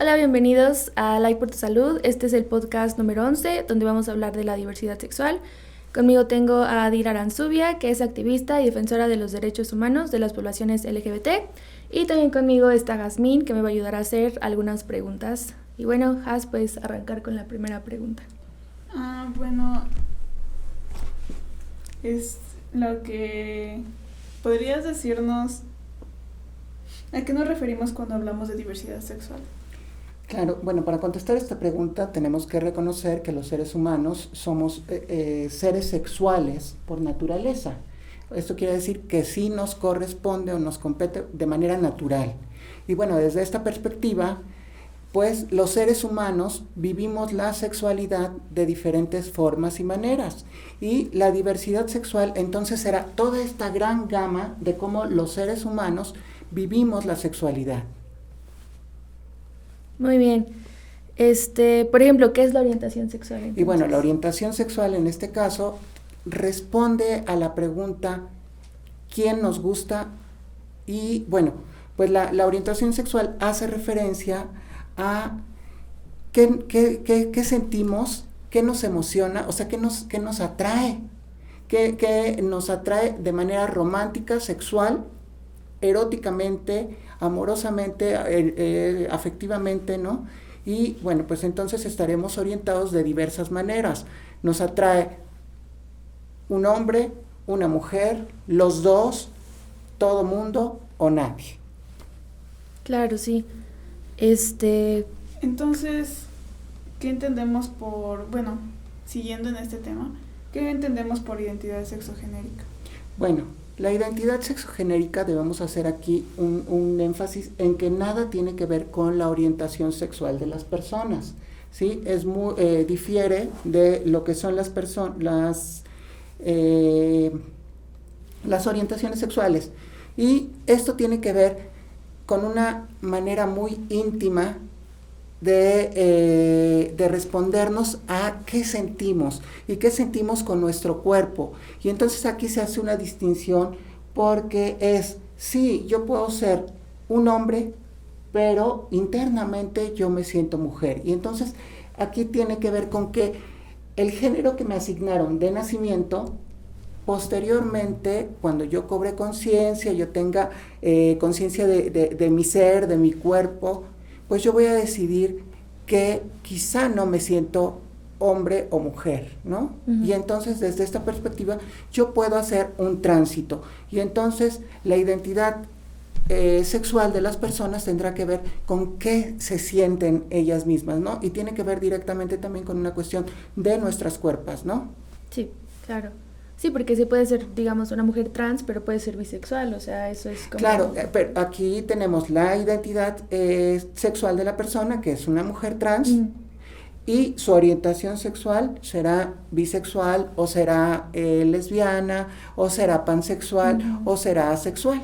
Hola, bienvenidos a Like por tu Salud. Este es el podcast número 11, donde vamos a hablar de la diversidad sexual. Conmigo tengo a Adira Aranzubia, que es activista y defensora de los derechos humanos de las poblaciones LGBT. Y también conmigo está Jazmín, que me va a ayudar a hacer algunas preguntas. Y bueno, Jaz, puedes arrancar con la primera pregunta. Ah, bueno, es lo que podrías decirnos a qué nos referimos cuando hablamos de diversidad sexual. Claro, bueno, para contestar esta pregunta tenemos que reconocer que los seres humanos somos eh, eh, seres sexuales por naturaleza. Esto quiere decir que sí nos corresponde o nos compete de manera natural. Y bueno, desde esta perspectiva, pues los seres humanos vivimos la sexualidad de diferentes formas y maneras. Y la diversidad sexual entonces será toda esta gran gama de cómo los seres humanos vivimos la sexualidad. Muy bien. Este, por ejemplo, ¿qué es la orientación sexual? Y bueno, la orientación sexual en este caso responde a la pregunta ¿quién nos gusta? Y bueno, pues la, orientación sexual hace referencia a qué, qué, sentimos, qué nos emociona, o sea, qué nos, qué nos atrae, qué, nos atrae de manera romántica, sexual, eróticamente, amorosamente, eh, eh, afectivamente, ¿no? Y bueno, pues entonces estaremos orientados de diversas maneras. Nos atrae un hombre, una mujer, los dos, todo mundo o nadie. Claro, sí. Este. Entonces, ¿qué entendemos por, bueno, siguiendo en este tema, qué entendemos por identidad sexogenérica? Bueno, la identidad sexogenérica debemos hacer aquí un, énfasis en que nada tiene que ver con la orientación sexual de las personas. ¿sí? Es muy, eh, difiere de lo que son las, las, eh, las orientaciones sexuales. Y esto tiene que ver con una manera muy íntima eh, de, respondernos a qué sentimos y qué sentimos con nuestro cuerpo. Y entonces aquí se hace una distinción porque es, sí, yo puedo ser un hombre, pero internamente yo me siento mujer. Y entonces aquí tiene que ver con que el género que me asignaron de nacimiento, posteriormente, cuando yo cobre conciencia, yo tenga eh, conciencia de, de mi ser, de mi cuerpo, pues yo voy a decidir que quizá no me siento hombre o mujer, ¿no? Y entonces desde esta perspectiva yo puedo hacer un tránsito. Y entonces la identidad eh, sexual de las personas tendrá que ver con qué se sienten ellas mismas, ¿no? Y tiene que ver directamente también con una cuestión de nuestras cuerpos, ¿no? Sí, claro. Sí, porque sí puede ser, digamos, una mujer trans, pero puede ser bisexual, o sea, eso es como... Claro, eh, pero aquí tenemos la identidad eh, sexual de la persona, que es una mujer trans, y su orientación sexual será bisexual, o será eh, lesbiana, o será pansexual, o será asexual.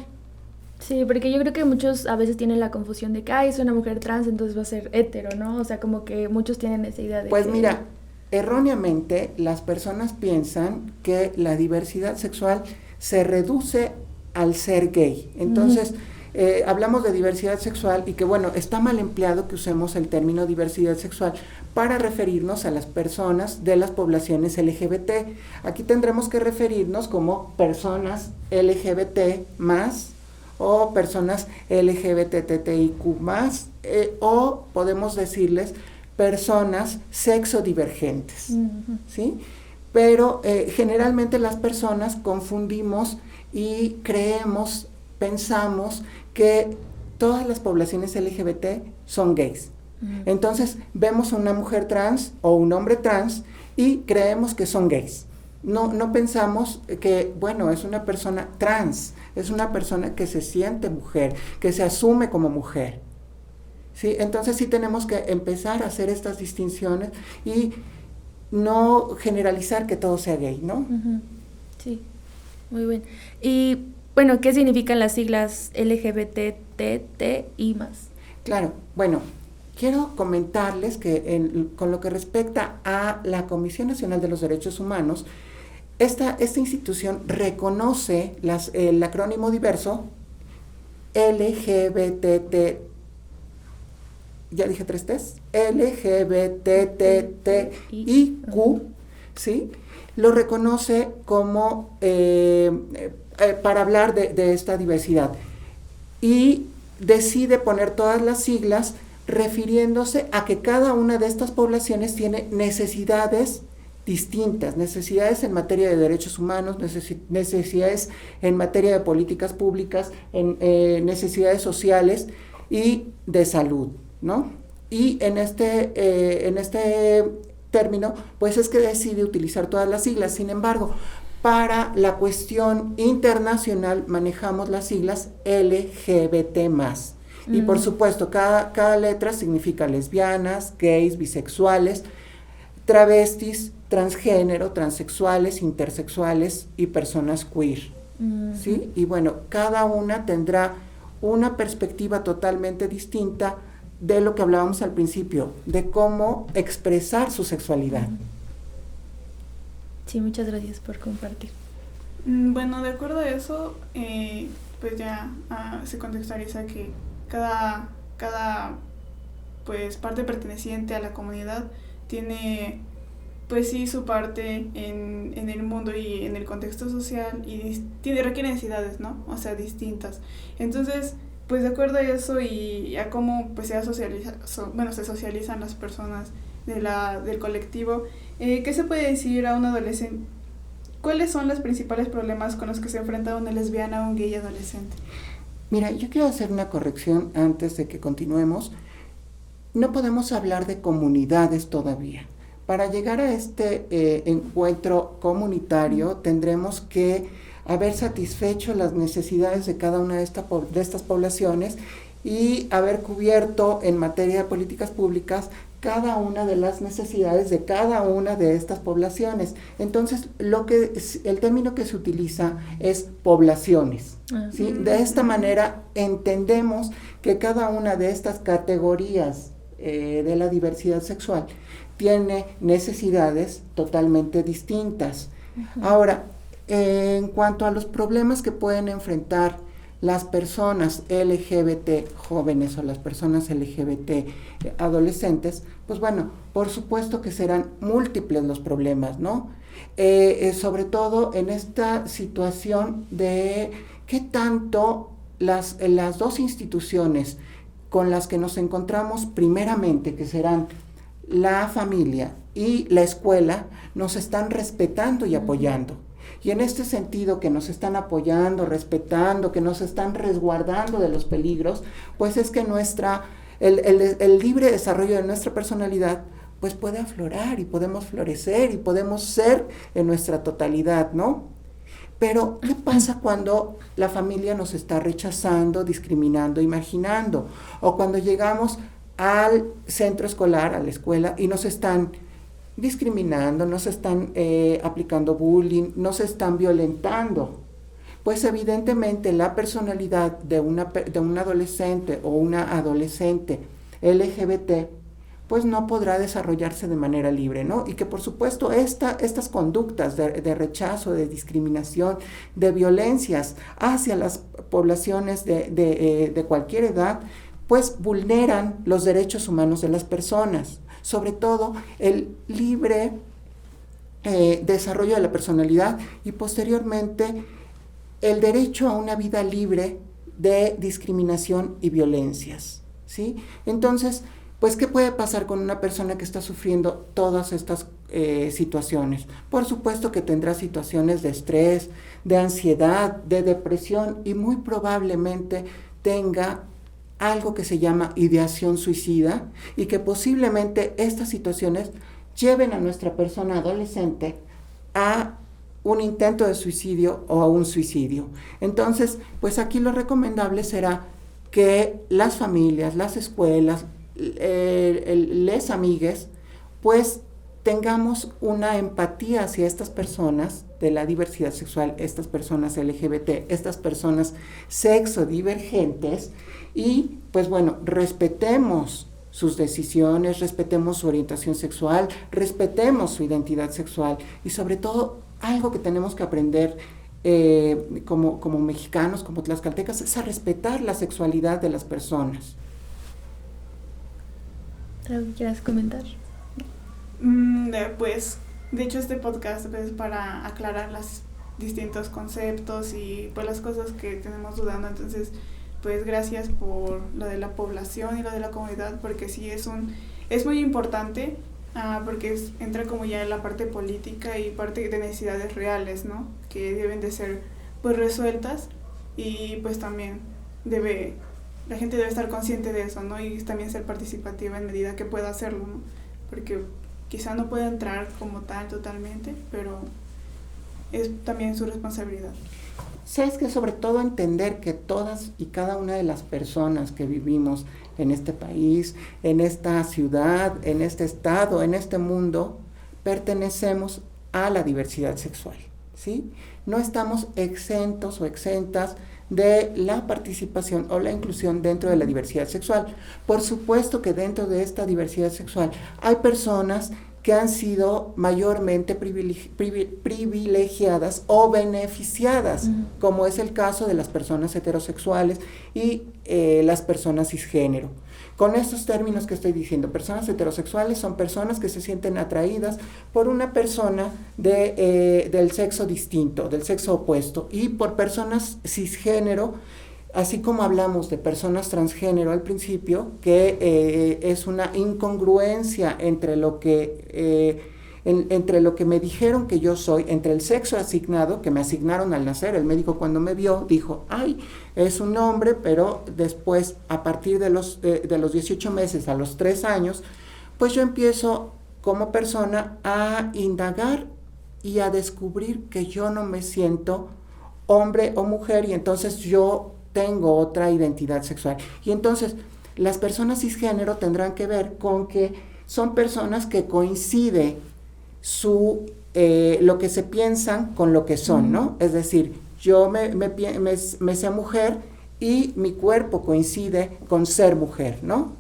Sí, porque yo creo que muchos a veces tienen la confusión de que, ay, es una mujer trans, entonces va a ser hetero, ¿no? O sea, como que muchos tienen esa idea de Pues mira, erróneamente las personas piensan que la diversidad sexual se reduce al ser gay. Entonces, eh, hablamos de diversidad sexual y que bueno, está mal empleado que usemos el término diversidad sexual para referirnos a las personas de las poblaciones LGBT. Aquí tendremos que referirnos como personas LGBT más o personas LGBTTIQ más eh, o podemos decirles personas sexodivergentes, ¿sí? Pero eh, generalmente las personas confundimos y creemos, pensamos que todas las poblaciones LGBT son gays. Entonces vemos a una mujer trans o un hombre trans y creemos que son gays. No, no pensamos que, bueno, es una persona trans, es una persona que se siente mujer, que se asume como mujer. ¿Sí? Entonces sí tenemos que empezar a hacer estas distinciones y no generalizar que todo sea gay, ¿no? Sí, muy bien. Y bueno, ¿qué significan las siglas y más? Claro, bueno, quiero comentarles que con lo que respecta a la Comisión Nacional de los Derechos Humanos, esta, esta institución reconoce las, el acrónimo diverso LGBTT ya dije tres T's, LGBTTIQ, ¿sí? Lo reconoce como eh, eh, para hablar de, de esta diversidad. Y decide poner todas las siglas refiriéndose a que cada una de estas poblaciones tiene necesidades distintas, necesidades en materia de derechos humanos, necesidades en materia de políticas públicas, en, eh, necesidades sociales y de salud, ¿no? Y en este, eh, en este término, pues es que decide utilizar todas las siglas. Sin embargo, para la cuestión internacional manejamos las siglas LGBT Y por mm. supuesto, cada, cada letra significa lesbianas, gays, bisexuales, travestis, transgénero, transexuales, intersexuales y personas queer. ¿sí? Y bueno, cada una tendrá una perspectiva totalmente distinta de lo que hablábamos al principio, de cómo expresar su sexualidad. Sí, muchas gracias por compartir. Mm, bueno, de acuerdo a eso, eh, pues ya ah, se contextualiza que cada, cada pues parte perteneciente a la comunidad tiene pues sí su parte en, en, el mundo y en el contexto social y tiene, requiere necesidades, ¿no? O sea, distintas. Entonces, pues de acuerdo a eso y a cómo pues se, socializa, bueno, se socializan las personas de la, del colectivo, eh, ¿qué se puede decir a un adolescente? ¿Cuáles son los principales problemas con los que se enfrenta una lesbiana o un gay adolescente? Mira, yo quiero hacer una corrección antes de que continuemos. No podemos hablar de comunidades todavía para llegar a este eh, encuentro comunitario tendremos que haber satisfecho las necesidades de cada una de, de estas poblaciones y haber cubierto en materia de políticas públicas cada una de las necesidades de cada una de estas poblaciones. Entonces, lo que el término que se utiliza es poblaciones. Ah. De esta manera entendemos que cada una de estas categorías eh, de la diversidad sexual tiene necesidades totalmente distintas. Ahora, en cuanto a los problemas que pueden enfrentar las personas LGBT jóvenes o las personas LGBT eh, adolescentes, pues bueno, por supuesto que serán múltiples los problemas, ¿no? Eh, eh, sobre todo en esta situación de qué tanto las, las dos instituciones con las que nos encontramos primeramente, que serán la familia y la escuela nos están respetando y apoyando. Y en este sentido que nos están apoyando, respetando, que nos están resguardando de los peligros, pues es que nuestra, el, el libre desarrollo de nuestra personalidad pues puede aflorar y podemos florecer y podemos ser en nuestra totalidad, ¿no? Pero, ¿qué pasa cuando la familia nos está rechazando, discriminando, imaginando? O cuando llegamos al centro escolar, a la escuela, y nos están discriminando, nos están eh, aplicando bullying, nos están violentando. Pues evidentemente la personalidad de, una, de un adolescente o una adolescente LGBT pues no podrá desarrollarse de manera libre, ¿no? Y que por supuesto esta, estas conductas de, rechazo, de discriminación, de violencias hacia las poblaciones de, de, eh, de cualquier edad, pues vulneran los derechos humanos de las personas, sobre todo el libre eh, desarrollo de la personalidad y posteriormente el derecho a una vida libre de discriminación y violencias. ¿sí? Entonces, pues, ¿qué puede pasar con una persona que está sufriendo todas estas eh, situaciones? Por supuesto que tendrá situaciones de estrés, de ansiedad, de depresión y muy probablemente tenga algo que se llama ideación suicida y que posiblemente estas situaciones lleven a nuestra persona adolescente a un intento de suicidio o a un suicidio. Entonces, pues aquí lo recomendable será que las familias, las escuelas, les amigues, pues tengamos una empatía hacia estas personas de la diversidad sexual, estas personas LGBT, estas personas sexodivergentes y pues bueno, respetemos sus decisiones, respetemos su orientación sexual, respetemos su identidad sexual y sobre todo algo que tenemos que aprender eh, como, como mexicanos, como tlaxcaltecas, es a respetar la sexualidad de las personas. ¿Algo quieras comentar? Mm, pues, de hecho, este podcast es para aclarar los distintos conceptos y pues las cosas que tenemos dudando. Entonces, pues gracias por lo de la población y lo de la comunidad, porque sí es un es muy importante Ah, porque entra como ya en la parte política y parte de necesidades reales, ¿no? Que deben de ser pues resueltas y pues también debe, la gente debe estar consciente de eso, ¿no? Y también ser participativa en medida que pueda hacerlo, ¿no? Porque quizá no pueda entrar como tal totalmente, pero es también su responsabilidad. Sabes que sobre todo entender que todas y cada una de las personas que vivimos en este país, en esta ciudad, en este estado, en este mundo, pertenecemos a la diversidad sexual, ¿sí? No estamos exentos o exentas de la participación o la inclusión dentro de la diversidad sexual. Por supuesto que dentro de esta diversidad sexual hay personas que han sido mayormente privilegiadas o beneficiadas, como es el caso de las personas heterosexuales y eh, las personas cisgénero. Con estos términos que estoy diciendo, personas heterosexuales son personas que se sienten atraídas por una persona de, eh, del sexo distinto, del sexo opuesto, y por personas cisgénero así como hablamos de personas transgénero al principio, que eh, es una incongruencia entre lo que... Eh, entre lo que me dijeron que yo soy, entre el sexo asignado, que me asignaron al nacer, el médico cuando me vio dijo, ay, es un hombre, pero después, a partir de los, de los 18 meses a los 3 años, pues yo empiezo como persona a indagar y a descubrir que yo no me siento hombre o mujer y entonces yo tengo otra identidad sexual. Y entonces las personas cisgénero tendrán que ver con que son personas que coincide su, eh, lo que se piensan con lo que son, ¿no? Es decir, yo me, me, me, sé mujer y mi cuerpo coincide con ser mujer, ¿no?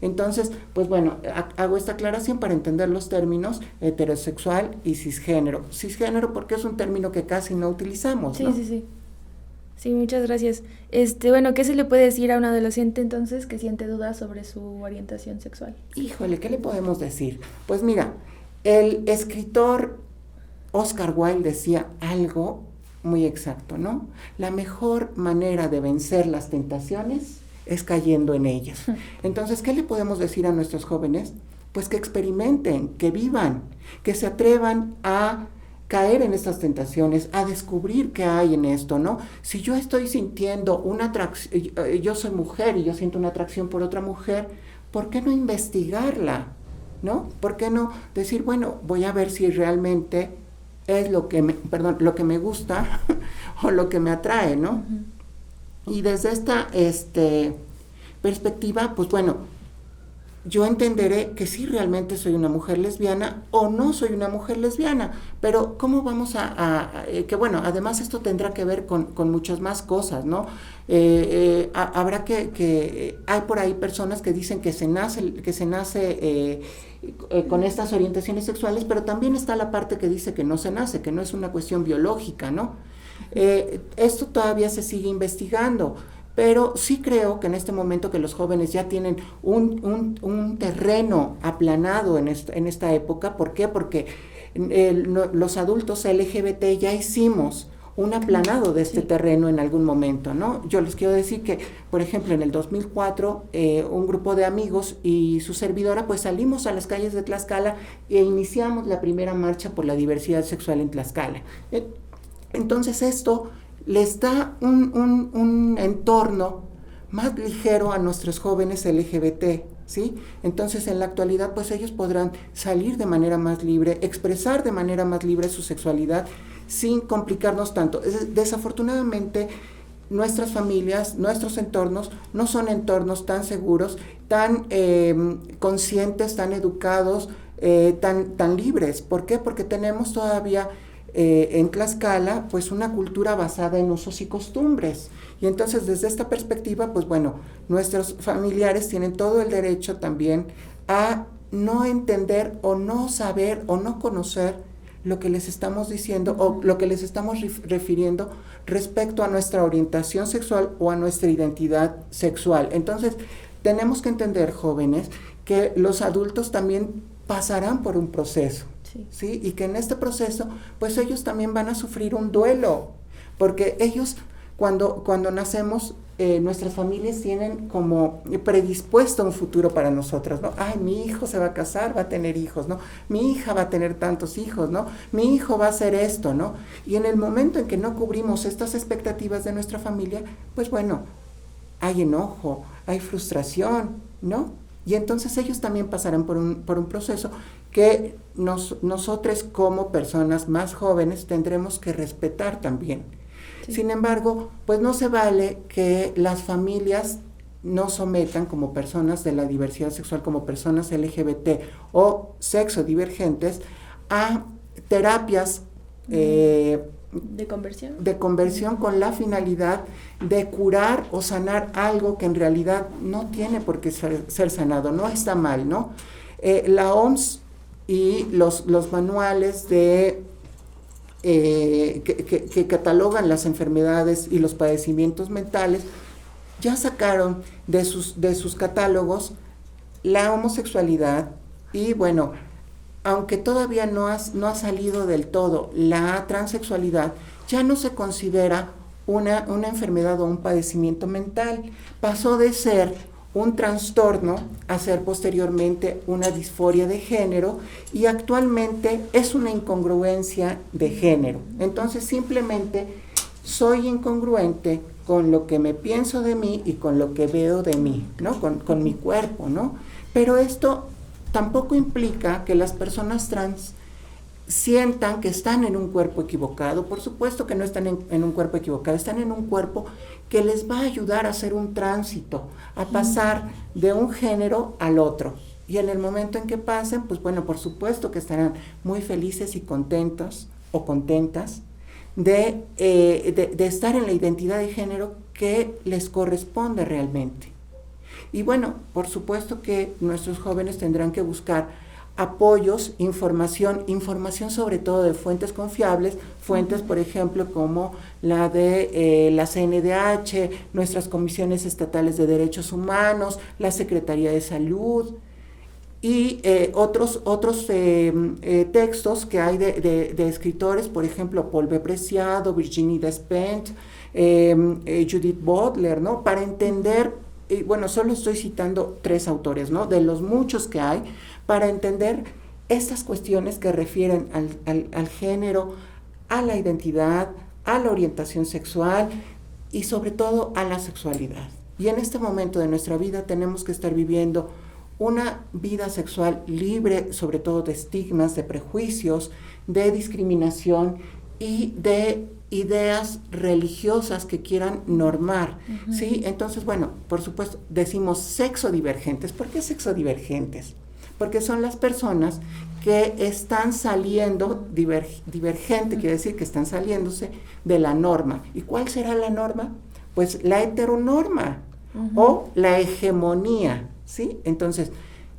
Entonces, pues bueno, hago esta aclaración para entender los términos heterosexual y cisgénero. Cisgénero porque es un término que casi no utilizamos. Sí, sí, sí. Sí, muchas gracias. Este, bueno, ¿qué se le puede decir a un adolescente entonces que siente dudas sobre su orientación sexual? Híjole, ¿qué le podemos decir? Pues mira, el escritor Oscar Wilde decía algo muy exacto, ¿no? La mejor manera de vencer las tentaciones es cayendo en ellas. Entonces, ¿qué le podemos decir a nuestros jóvenes? Pues que experimenten, que vivan, que se atrevan a caer en estas tentaciones, a descubrir qué hay en esto, ¿no? Si yo estoy sintiendo una atracción, eh, yo soy mujer y yo siento una atracción por otra mujer, ¿por qué no investigarla? ¿No? ¿Por qué no decir, bueno, voy a ver si realmente es lo que me, perdón, lo que me gusta o lo que me atrae, ¿no? Y desde esta este, perspectiva, pues bueno, yo entenderé que sí realmente soy una mujer lesbiana o no soy una mujer lesbiana, pero ¿cómo vamos a, eh, que bueno, además esto tendrá que ver con, muchas más cosas, ¿no? Eh, eh, habrá que, hay por ahí personas que dicen que se nace, que se nace con estas orientaciones sexuales, pero también está la parte que dice que no se nace, que no es una cuestión biológica, ¿no? esto todavía se sigue investigando. Pero sí creo que en este momento que los jóvenes ya tienen un, terreno aplanado en, en, esta época, ¿por qué? Porque los adultos LGBT ya hicimos un aplanado de este terreno en algún momento, ¿no? Yo les quiero decir que, por ejemplo, en el 2004, eh, un grupo de amigos y su servidora, pues salimos a las calles de Tlaxcala e iniciamos la primera marcha por la diversidad sexual en Tlaxcala. Eh, entonces esto les da un, entorno más ligero a nuestros jóvenes LGBT, ¿sí? Entonces, en la actualidad, pues ellos podrán salir de manera más libre, expresar de manera más libre su sexualidad sin complicarnos tanto. Desafortunadamente, nuestras familias, nuestros entornos, no son entornos tan seguros, tan em, conscientes, tan educados, eh, tan, tan libres. ¿Por qué? Porque tenemos todavía eh, en Tlaxcala, pues una cultura basada en usos y costumbres. Y entonces desde esta perspectiva, pues bueno, nuestros familiares tienen todo el derecho también a no entender o no saber o no conocer lo que les estamos diciendo o lo que les estamos refiriendo respecto a nuestra orientación sexual o a nuestra identidad sexual. Entonces, tenemos que entender, jóvenes, que los adultos también pasarán por un proceso, sí. Y que en este proceso, pues ellos también van a sufrir un duelo, porque ellos cuando, cuando nacemos, eh, nuestras familias tienen como predispuesto un futuro para nosotros, ¿no? Ay, mi hijo se va a casar, va a tener hijos, ¿no? Mi hija va a tener tantos hijos, ¿no? Mi hijo va a hacer esto, ¿no? Y en el momento en que no cubrimos estas expectativas de nuestra familia, pues bueno, hay enojo, hay frustración, ¿no? Y entonces ellos también pasarán por un, por un proceso que nos, nosotros como personas más jóvenes tendremos que respetar también sin embargo, pues no se vale que las familias no sometan como personas de la diversidad sexual, como personas LGBT o sexo divergentes, a terapias eh, de conversión. De conversión con la finalidad de curar o sanar algo que en realidad no tiene por qué ser, sanado, no está mal, ¿no? Eh, la OMS y los, los manuales de eh, que, catalogan las enfermedades y los padecimientos mentales, ya sacaron de sus, de sus catálogos la homosexualidad y bueno, aunque todavía no, no ha salido del todo la transexualidad, ya no se considera una, una enfermedad o un padecimiento mental. Pasó de ser un trastorno a ser posteriormente una disforia de género y actualmente es una incongruencia de género. Entonces simplemente soy incongruente con lo que me pienso de mí y con lo que veo de mí, ¿no? Con, con mi cuerpo, ¿no? Pero esto tampoco implica que las personas trans sientan que están en un cuerpo equivocado. Por supuesto que no están en, un cuerpo equivocado, están en un cuerpo que les va a ayudar a hacer un tránsito, a pasar de un género al otro. Y en el momento en que pasen, pues bueno, por supuesto que estarán muy felices y contentos o contentas de, eh, de estar en la identidad de género que les corresponde realmente. Y bueno, por supuesto que nuestros jóvenes tendrán que buscar apoyos, información, información sobre todo de fuentes confiables, fuentes por ejemplo como la de eh, la CNDH, nuestras comisiones estatales de derechos humanos, la Secretaría de Salud y eh, otros, otros eh, textos que hay de, escritores, por ejemplo Paul B. Preciado, Virginie Despentes, Judith Butler, ¿no? Para entender, bueno, solo estoy citando tres autores, ¿no? De los muchos que hay, para entender estas cuestiones que refieren al, género, a la identidad, a la orientación sexual y sobre todo a la sexualidad. Y en este momento de nuestra vida tenemos que estar viviendo una vida sexual libre, sobre todo de estigmas, de prejuicios, de discriminación y de ideas religiosas que quieran normar, ¿sí? Entonces, bueno, por supuesto, decimos sexo divergentes. ¿Por qué sexo divergentes? porque son las personas que están saliendo divergente, quiere decir que están saliéndose de la norma. ¿Y cuál será la norma? Pues la heteronorma o la hegemonía, ¿sí? Entonces,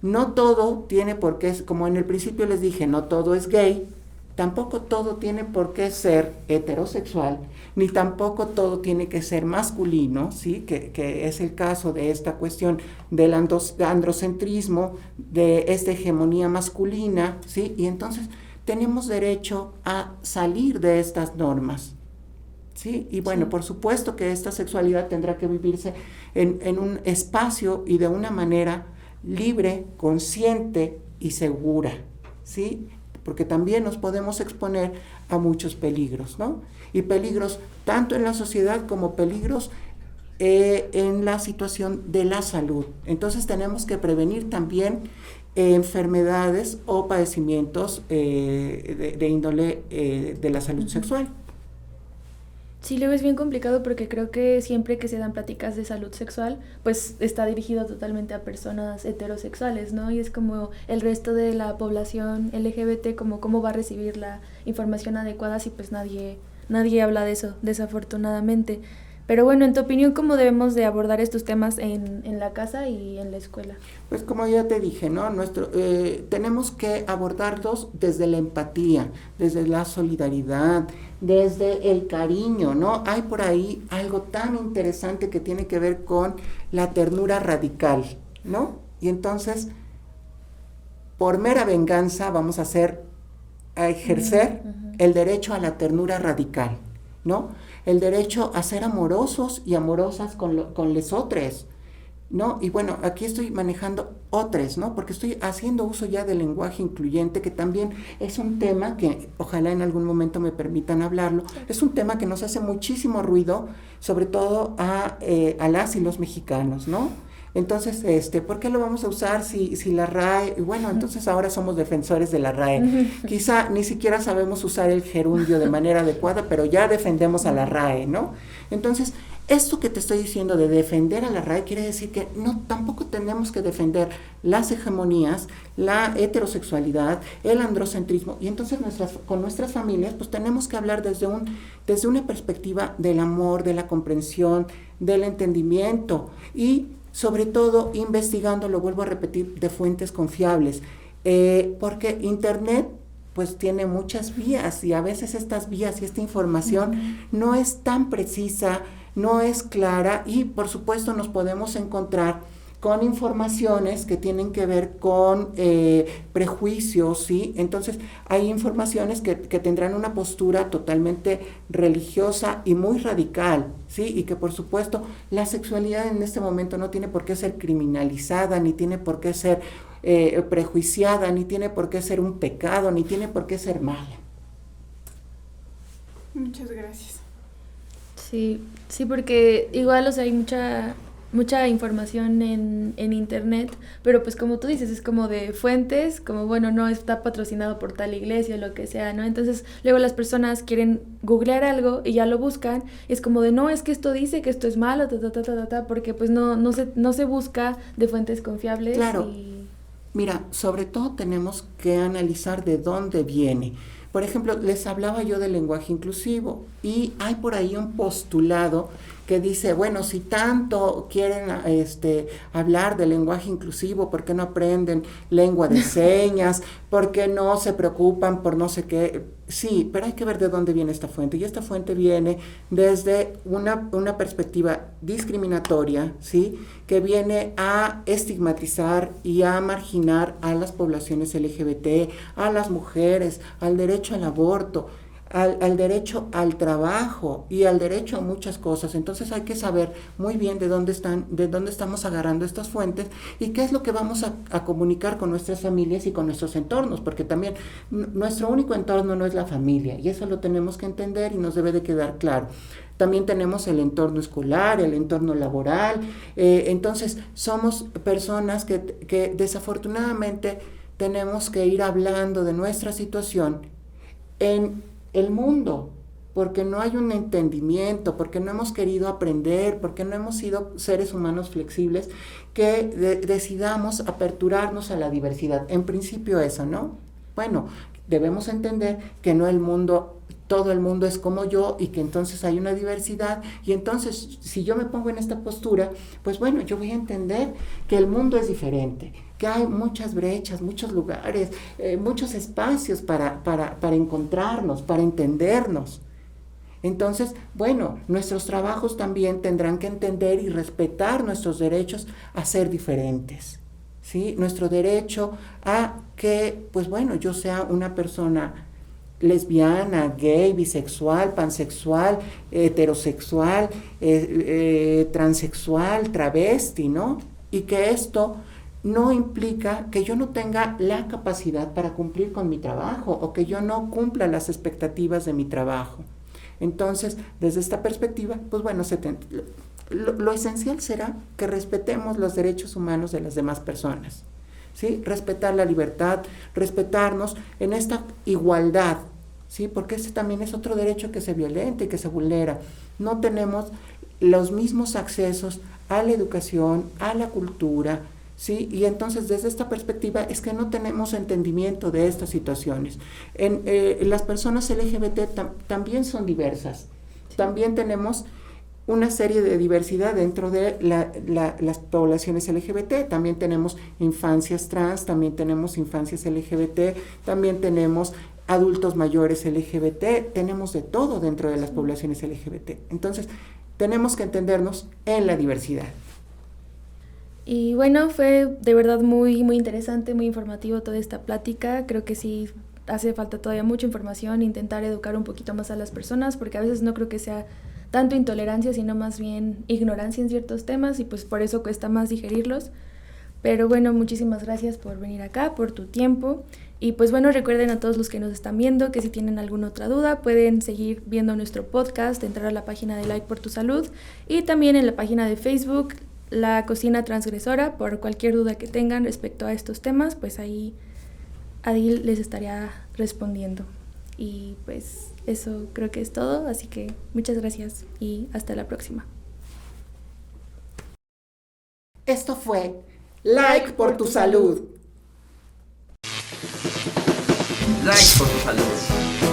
no todo tiene por qué, como en el principio les dije, no todo es gay, tampoco todo tiene por qué ser heterosexual, ni tampoco todo tiene que ser masculino, ¿sí? que, es el caso de esta cuestión del androcentrismo, de esta hegemonía masculina, ¿sí? y entonces tenemos derecho a salir de estas normas. ¿Sí? Y bueno, por supuesto que esta sexualidad tendrá que vivirse en, en un espacio y de una manera libre, consciente y segura. ¿sí? Porque también nos podemos exponer a muchos peligros, ¿no? Y peligros tanto en la sociedad como peligros eh, en la situación de la salud. Entonces tenemos que prevenir también enfermedades o padecimientos eh, de, índole eh, de la salud sexual. Sí, luego es bien complicado porque creo que siempre que se dan pláticas de salud sexual, pues está dirigido totalmente a personas heterosexuales, ¿no? Y es como el resto de la población LGBT, como cómo va a recibir la información adecuada si pues nadie, nadie habla de eso, desafortunadamente. Pero bueno, en tu opinión, ¿cómo debemos de abordar estos temas en, en la casa y en la escuela? Pues como ya te dije, ¿no? Nuestro, eh, tenemos que abordarlos desde la empatía, desde la solidaridad, desde el cariño, ¿no? Hay por ahí algo tan interesante que tiene que ver con la ternura radical, ¿no? Y entonces por mera venganza vamos a hacer, a ejercer el derecho a la ternura radical, ¿no? El derecho a ser amorosos y amorosas con, lo, con lesotres, ¿no? Y bueno, aquí estoy manejando otros, ¿no? Porque estoy haciendo uso ya del lenguaje incluyente, que también es un tema que ojalá en algún momento me permitan hablarlo. Es un tema que nos hace muchísimo ruido, sobre todo a, eh, a las y los mexicanos, ¿no? Entonces, este, ¿por qué lo vamos a usar si, si la RAE? Y bueno, entonces ahora somos defensores de la RAE. Quizá ni siquiera sabemos usar el gerundio de manera adecuada, pero ya defendemos a la RAE, ¿no? Entonces, esto que te estoy diciendo de defender a la RAE quiere decir que no tampoco tenemos que defender las hegemonías, la heterosexualidad, el androcentrismo y entonces nuestras con nuestras familias pues tenemos que hablar desde un desde una perspectiva del amor, de la comprensión, del entendimiento y sobre todo investigando, lo vuelvo a repetir, de fuentes confiables, eh, porque Internet pues tiene muchas vías y a veces estas vías y esta información no es tan precisa, no es clara y por supuesto nos podemos encontrar con informaciones que tienen que ver con eh, prejuicios, ¿sí? Entonces, hay informaciones que, que, tendrán una postura totalmente religiosa y muy radical, ¿sí? Y que, por supuesto, la sexualidad en este momento no tiene por qué ser criminalizada, ni tiene por qué ser eh, prejuiciada, ni tiene por qué ser un pecado, ni tiene por qué ser mala. Muchas gracias. Sí, sí, porque igual, o sea, hay mucha mucha información en, en, internet, pero pues como tú dices, es como de fuentes, como bueno, no está patrocinado por tal iglesia o lo que sea, ¿no? Entonces luego las personas quieren googlear algo y ya lo buscan, y es como de no, es que esto dice que esto es malo, ta, ta, ta, ta, ta, porque pues no, no, se, no se busca de fuentes confiables. Claro. Mira, sobre todo tenemos que analizar de dónde viene. Por ejemplo, les hablaba yo del lenguaje inclusivo y hay por ahí un postulado que dice, bueno, si tanto quieren este, hablar de lenguaje inclusivo, ¿por qué no aprenden lengua de señas? ¿Por qué no se preocupan por no sé qué? Sí, pero hay que ver de dónde viene esta fuente. Y esta fuente viene desde una, una perspectiva discriminatoria, ¿sí? Que viene a estigmatizar y a marginar a las poblaciones LGBT, a las mujeres, al derecho al aborto al, derecho al trabajo y al derecho a muchas cosas. Entonces hay que saber muy bien de dónde están, de dónde estamos agarrando estas fuentes y qué es lo que vamos a, a comunicar con nuestras familias y con nuestros entornos, porque también nuestro único entorno no es la familia y eso lo tenemos que entender y nos debe de quedar claro. También tenemos el entorno escolar, el entorno laboral. Eh, entonces, somos personas que, que desafortunadamente tenemos que ir hablando de nuestra situación en el mundo, porque no hay un entendimiento, porque no hemos querido aprender, porque no hemos sido seres humanos flexibles, que decidamos aperturarnos a la diversidad. En principio eso, ¿no? Bueno, debemos entender que no el mundo, todo el mundo es como yo y que entonces hay una diversidad y entonces si yo me pongo en esta postura, pues bueno, yo voy a entender que el mundo es diferente, que hay muchas brechas, muchos lugares, eh, muchos espacios para, para, para encontrarnos, para entendernos. Entonces, bueno, nuestros trabajos también tendrán que entender y respetar nuestros derechos a ser diferentes. ¿sí? Nuestro derecho a que, pues bueno, yo sea una persona lesbiana, gay, bisexual, pansexual, heterosexual, eh, eh, transexual, travesti, ¿no? Y que esto no implica que yo no tenga la capacidad para cumplir con mi trabajo o que yo no cumpla las expectativas de mi trabajo. Entonces, desde esta perspectiva, pues bueno, lo, esencial será que respetemos los derechos humanos de las demás personas. ¿Sí? Respetar la libertad, respetarnos en esta igualdad, ¿sí? Porque ese también es otro derecho que se violenta y que se vulnera. No tenemos los mismos accesos a la educación, a la cultura, ¿sí? Y entonces desde esta perspectiva es que no tenemos entendimiento de estas situaciones. En, eh, las personas LGBT también son diversas. También tenemos una serie de diversidad dentro de las poblaciones LGBT. También tenemos infancias trans, también tenemos infancias LGBT, también tenemos adultos mayores LGBT, tenemos de todo dentro de las poblaciones LGBT. Entonces, tenemos que entendernos en la diversidad. Y bueno, fue de verdad muy, muy interesante, muy informativo toda esta plática. Creo que sí hace falta todavía mucha información, intentar educar un poquito más a las personas, porque a veces no creo que sea tanto intolerancia, sino más bien ignorancia en ciertos temas y pues por eso cuesta más digerirlos. Pero bueno, muchísimas gracias por venir acá, por tu tiempo. Y pues bueno, recuerden a todos los que nos están viendo que si tienen alguna otra duda pueden seguir viendo nuestro podcast, entrar a la página de Like por tu Salud y también en la página de Facebook La Cocina Transgresora por cualquier duda que tengan respecto a estos temas, pues ahí Adil les estaría respondiendo. Y pues eso creo que es todo, así que muchas gracias y hasta la próxima. Esto fue Like por tu salud. Like por tu salud.